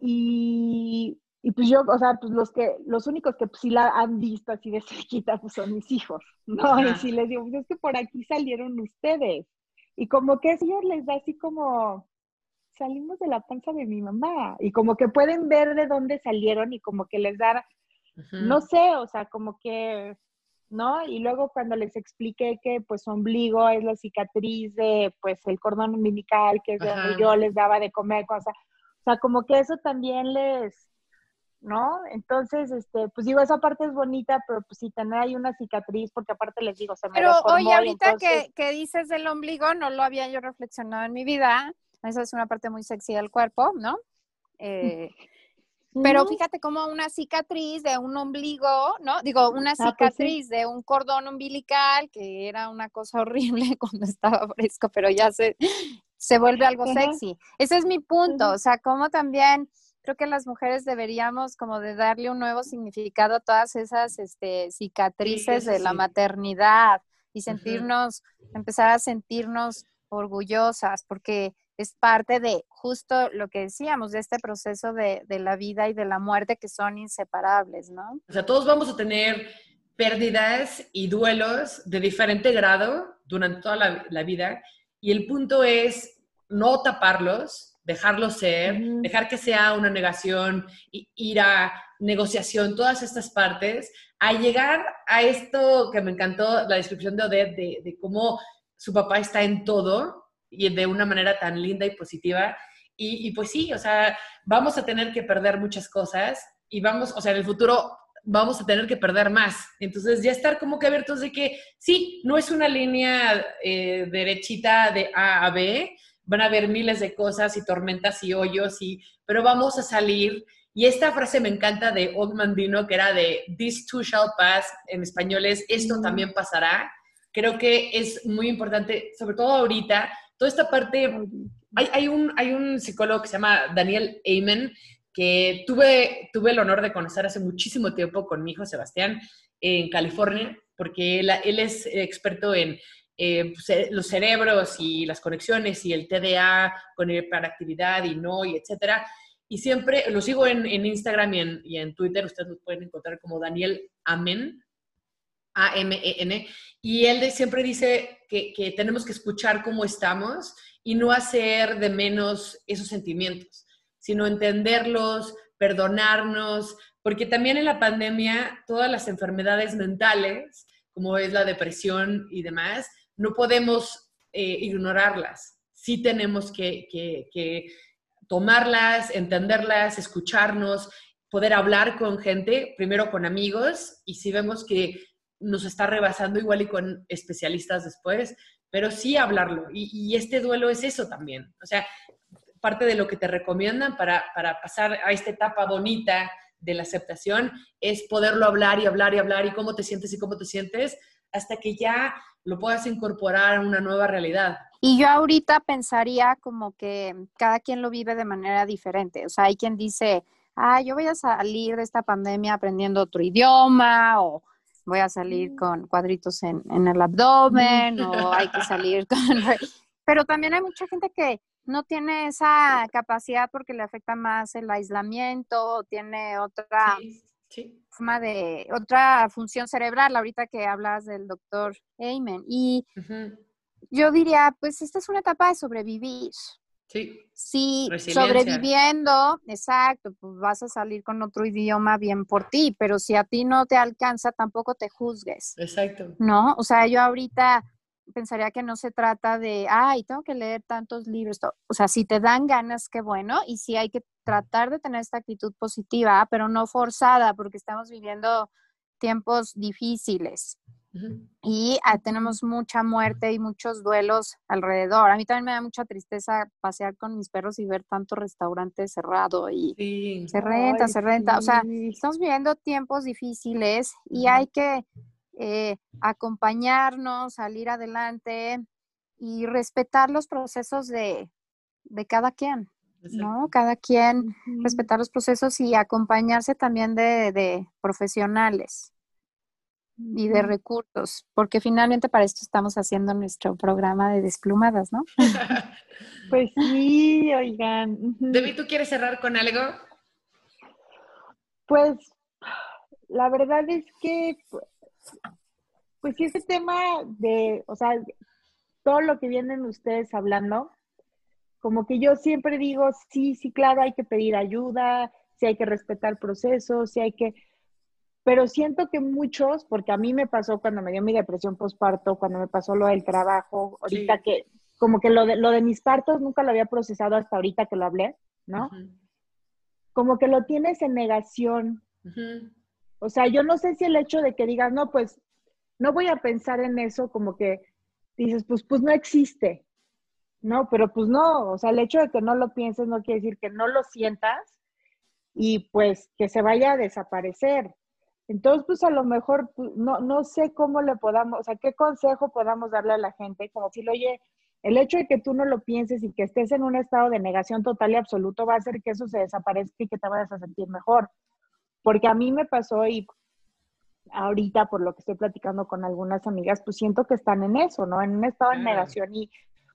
Y, y pues yo, o sea, pues los que, los únicos que pues, sí la han visto así de <laughs> cerquita pues son mis hijos, ¿no? Y si les digo, pues es que por aquí salieron ustedes. Y como que eso les da así como, salimos de la panza de mi mamá. Y como que pueden ver de dónde salieron y como que les da, no sé, o sea, como que, ¿no? Y luego cuando les expliqué que pues su ombligo es la cicatriz de pues el cordón umbilical, que es donde yo les daba de comer, cosas. O sea, como que eso también les, ¿no? Entonces, este, pues digo, esa parte es bonita, pero pues si tener ahí una cicatriz, porque aparte les digo, se me Pero oye, ahorita que, que, dices del ombligo, no lo había yo reflexionado en mi vida, esa es una parte muy sexy del cuerpo, ¿no? Eh, <laughs> pero fíjate como una cicatriz de un ombligo, ¿no? Digo, una ah, pues cicatriz de un cordón umbilical, que era una cosa horrible <laughs> cuando estaba fresco, pero ya se, se vuelve algo sexy. Ese es mi punto, o sea, como también creo que las mujeres deberíamos como de darle un nuevo significado a todas esas este, cicatrices de la maternidad y sentirnos, empezar a sentirnos orgullosas, porque es parte de justo lo que decíamos, de este proceso de, de, la vida y de la muerte que son inseparables, ¿no? O sea, todos vamos a tener pérdidas y duelos de diferente grado durante toda la, la vida y el punto es no taparlos, dejarlo ser, dejar que sea una negación, ir a negociación, todas estas partes, a llegar a esto que me encantó, la descripción de Odette, de, cómo su papá está en todo y de una manera tan linda y positiva. Y, y, pues sí, o sea, vamos a tener que perder muchas cosas y vamos, o sea, en el futuro vamos a tener que perder más. Entonces ya estar como que abiertos de que sí, no es una línea eh, derechita de A a B, van a haber miles de cosas y tormentas y hoyos, y, pero vamos a salir. Y esta frase me encanta de Old Mandino, que era de This too shall pass, en español es esto también pasará. Creo que es muy importante, sobre todo ahorita, toda esta parte, hay, hay, un, hay un psicólogo que se llama Daniel Amen, que tuve, tuve el honor de conocer hace muchísimo tiempo con mi hijo Sebastián en California, porque él, él es experto en eh, pues, eh, los cerebros y las conexiones y el TDA con hiperactividad y no, y etcétera. Y siempre lo sigo en, Instagram y en, Twitter, ustedes lo pueden encontrar como Daniel Amen, A-M-E-N, y él siempre dice que, que tenemos que escuchar cómo estamos y no hacer de menos esos sentimientos, sino entenderlos, perdonarnos, porque también en la pandemia todas las enfermedades mentales, como es la depresión y demás, no podemos eh, ignorarlas. Sí tenemos que, tomarlas, entenderlas, escucharnos, poder hablar con gente, primero con amigos, y si vemos que nos está rebasando igual y con especialistas después, pero sí hablarlo. Y, este duelo es eso también. O sea, parte de lo que te recomiendan para, para, pasar a esta etapa bonita de la aceptación es poderlo hablar y hablar y hablar y cómo te sientes y cómo te sientes hasta que ya lo puedas incorporar a una nueva realidad. Y yo ahorita pensaría como que cada quien lo vive de manera diferente. O sea, hay quien dice, ah, yo voy a salir de esta pandemia aprendiendo otro idioma o voy a salir mm. con cuadritos en, el abdomen o <laughs> hay que salir con... Pero también hay mucha gente que no tiene esa capacidad porque le afecta más el aislamiento, tiene otra forma de otra función cerebral, ahorita que hablas del doctor Amen. Y yo diría, pues esta es una etapa de sobrevivir. Sí. Sí, sobreviviendo, exacto, pues vas a salir con otro idioma bien por ti, pero si a ti no te alcanza, tampoco te juzgues. Exacto. ¿No? O sea, yo ahorita pensaría que no se trata de, ay, tengo que leer tantos libros. O sea, si te dan ganas, qué bueno, y sí hay que tratar de tener esta actitud positiva, pero no forzada, porque estamos viviendo tiempos difíciles. Y ah, tenemos mucha muerte y muchos duelos alrededor. A mí también me da mucha tristeza pasear con mis perros y ver tanto restaurante cerrado y se renta, se renta. O sea, estamos viviendo tiempos difíciles y hay que eh, acompañarnos, salir adelante y respetar los procesos de, cada quien, ¿no? Cada quien respetar los procesos y acompañarse también de, profesionales y de recursos, porque finalmente para esto estamos haciendo nuestro programa de desplumadas, ¿no? <laughs> pues sí, oigan. Debbie, ¿tú quieres cerrar con algo? Pues la verdad es que pues sí, ese tema de, o sea, todo lo que vienen ustedes hablando, como que yo siempre digo, sí, sí, claro, hay que pedir ayuda, sí hay que respetar procesos, sí hay que, pero siento que muchos, porque a mí me pasó cuando me dio mi depresión postparto, cuando me pasó lo del trabajo, ahorita que, como que lo de, lo de mis partos nunca lo había procesado hasta ahorita que lo hablé, ¿no? Como que lo tienes en negación. O sea, yo no sé si el hecho de que digas, no, pues no voy a pensar en eso, como que dices, pues, pues no existe, ¿no? Pero pues no, o sea, el hecho de que no lo pienses no quiere decir que no lo sientas y pues que se vaya a desaparecer. Entonces, pues a lo mejor pues, no, no sé cómo le podamos, o sea, qué consejo podamos darle a la gente, como si lo oye, el hecho de que tú no lo pienses y que estés en un estado de negación total y absoluto va a hacer que eso se desaparezca y que te vayas a sentir mejor. Porque a mí me pasó y ahorita por lo que estoy platicando con algunas amigas, pues siento que están en eso, ¿no? En un estado de negación y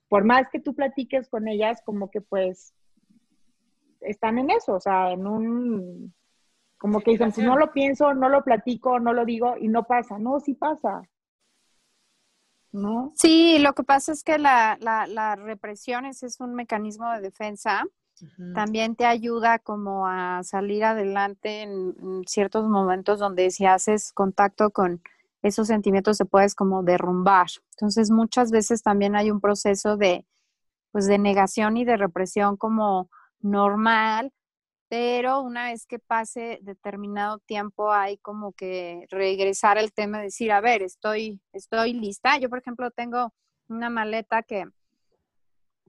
por más que tú platiques con ellas, como que pues están en eso, o sea, en un, como que dicen, pues no lo pienso, no lo platico, no lo digo y no pasa, no, sí pasa. ¿No? Sí, lo que pasa es que la, la, la represión es, es un mecanismo de defensa también te ayuda como a salir adelante en, ciertos momentos donde si haces contacto con esos sentimientos se puedes como derrumbar. Entonces muchas veces también hay un proceso de pues de negación y de represión como normal, pero una vez que pase determinado tiempo hay como que regresar al tema y decir, a ver, estoy estoy lista. Yo por ejemplo tengo una maleta que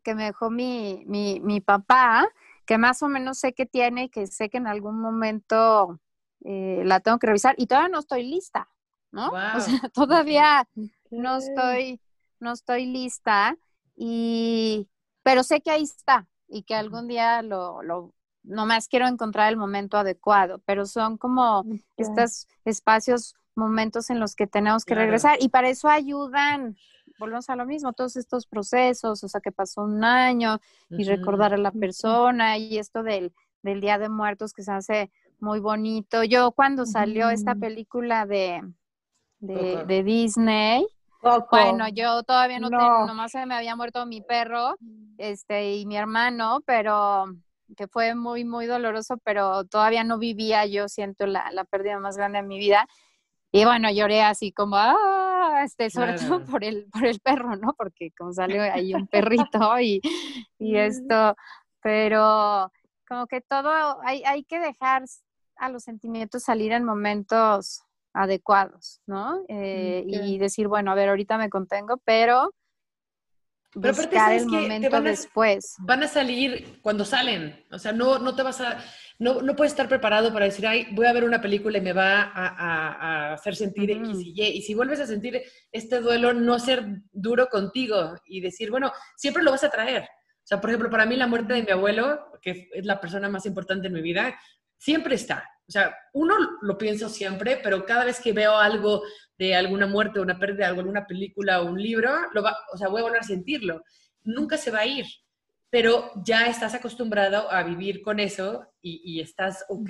que me dejó mi, mi, mi papá, que más o menos sé que tiene, que sé que en algún momento eh, la tengo que revisar y todavía no estoy lista, ¿no? <laughs> O sea, todavía no estoy, no estoy lista y, pero sé que ahí está y que algún día lo, lo nomás quiero encontrar el momento adecuado, pero son como estos espacios, momentos en los que tenemos que regresar y para eso ayudan volvemos a lo mismo, todos estos procesos, o sea, que pasó un año y recordar a la persona y esto del, del Día de Muertos que se hace muy bonito. Yo cuando salió esta película de, de, Disney, bueno, yo todavía no, tengo, nomás se me había muerto mi perro este y mi hermano, pero que fue muy, muy doloroso, pero todavía no vivía, yo siento la, la pérdida más grande de mi vida. Y bueno, lloré así como, ah, este, sobre todo por el, por el perro, ¿no? Porque como salió ahí un <laughs> perrito y, y esto, pero como que todo, hay, hay que dejar a los sentimientos salir en momentos adecuados, ¿no? Eh, y decir, bueno, a ver, ahorita me contengo, pero pero buscar el momento van a, después. Van a salir cuando salen, o sea, no, no te vas a, no, no puedes estar preparado para decir, ay, voy a ver una película y me va a, a, hacer sentir X y Y. Y si vuelves a sentir este duelo, no ser duro contigo y decir, bueno, siempre lo vas a traer. O sea, por ejemplo, para mí la muerte de mi abuelo, que es la persona más importante en mi vida, siempre está. O sea, uno lo pienso siempre, pero cada vez que veo algo de alguna muerte, una pérdida, alguna película o un libro, lo va, o sea, voy a volver a sentirlo. Nunca se va a ir, pero ya estás acostumbrado a vivir con eso y, estás ok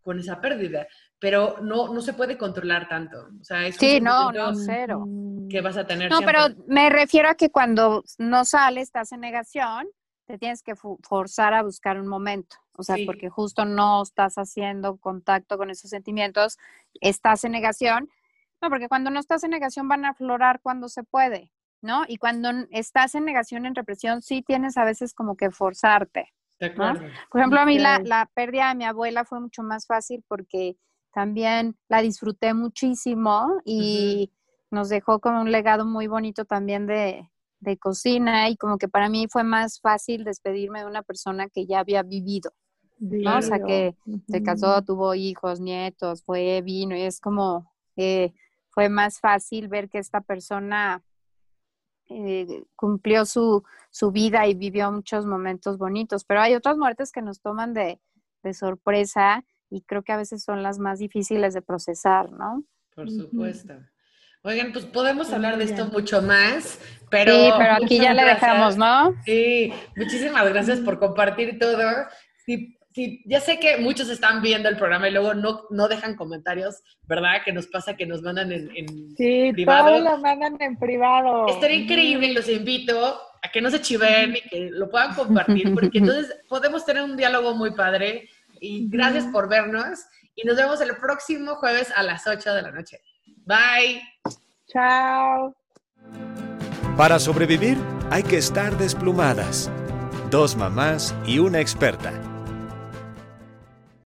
con esa pérdida, pero no, no se puede controlar tanto. O sea, es sí, no, no, cero. Que vas a tener. No, pero me refiero a que cuando no sales, estás en negación, te tienes que forzar a buscar un momento. O sea, porque justo no estás haciendo contacto con esos sentimientos, estás en negación. No, porque cuando no estás en negación van a aflorar cuando se puede, ¿no? Y cuando estás en negación, en represión, sí tienes a veces como que forzarte. Por ejemplo, a mí la, la pérdida de mi abuela fue mucho más fácil porque también la disfruté muchísimo y nos dejó como un legado muy bonito también de, de cocina y como que para mí fue más fácil despedirme de una persona que ya había vivido. ¿no? O sea, que se casó, tuvo hijos, nietos, fue, vino, y es como, eh, fue más fácil ver que esta persona eh, cumplió su, su, vida y vivió muchos momentos bonitos, pero hay otras muertes que nos toman de, de, sorpresa y creo que a veces son las más difíciles de procesar, ¿no? Por supuesto. Oigan, pues podemos hablar de esto mucho más, pero... Sí, pero aquí ya le dejamos, ¿no? Sí, muchísimas gracias por compartir todo. Sí, sí, ya sé que muchos están viendo el programa y luego no, no dejan comentarios, ¿verdad? Que nos pasa que nos mandan en, en sí, privado. Sí, lo mandan en privado. Estaría increíble, los invito a que no se chiven y que lo puedan compartir, porque entonces podemos tener un diálogo muy padre. Y gracias por vernos. Y nos vemos el próximo jueves a las 8 de la noche. Bye. Chao. Para sobrevivir hay que estar desplumadas. Dos mamás y una experta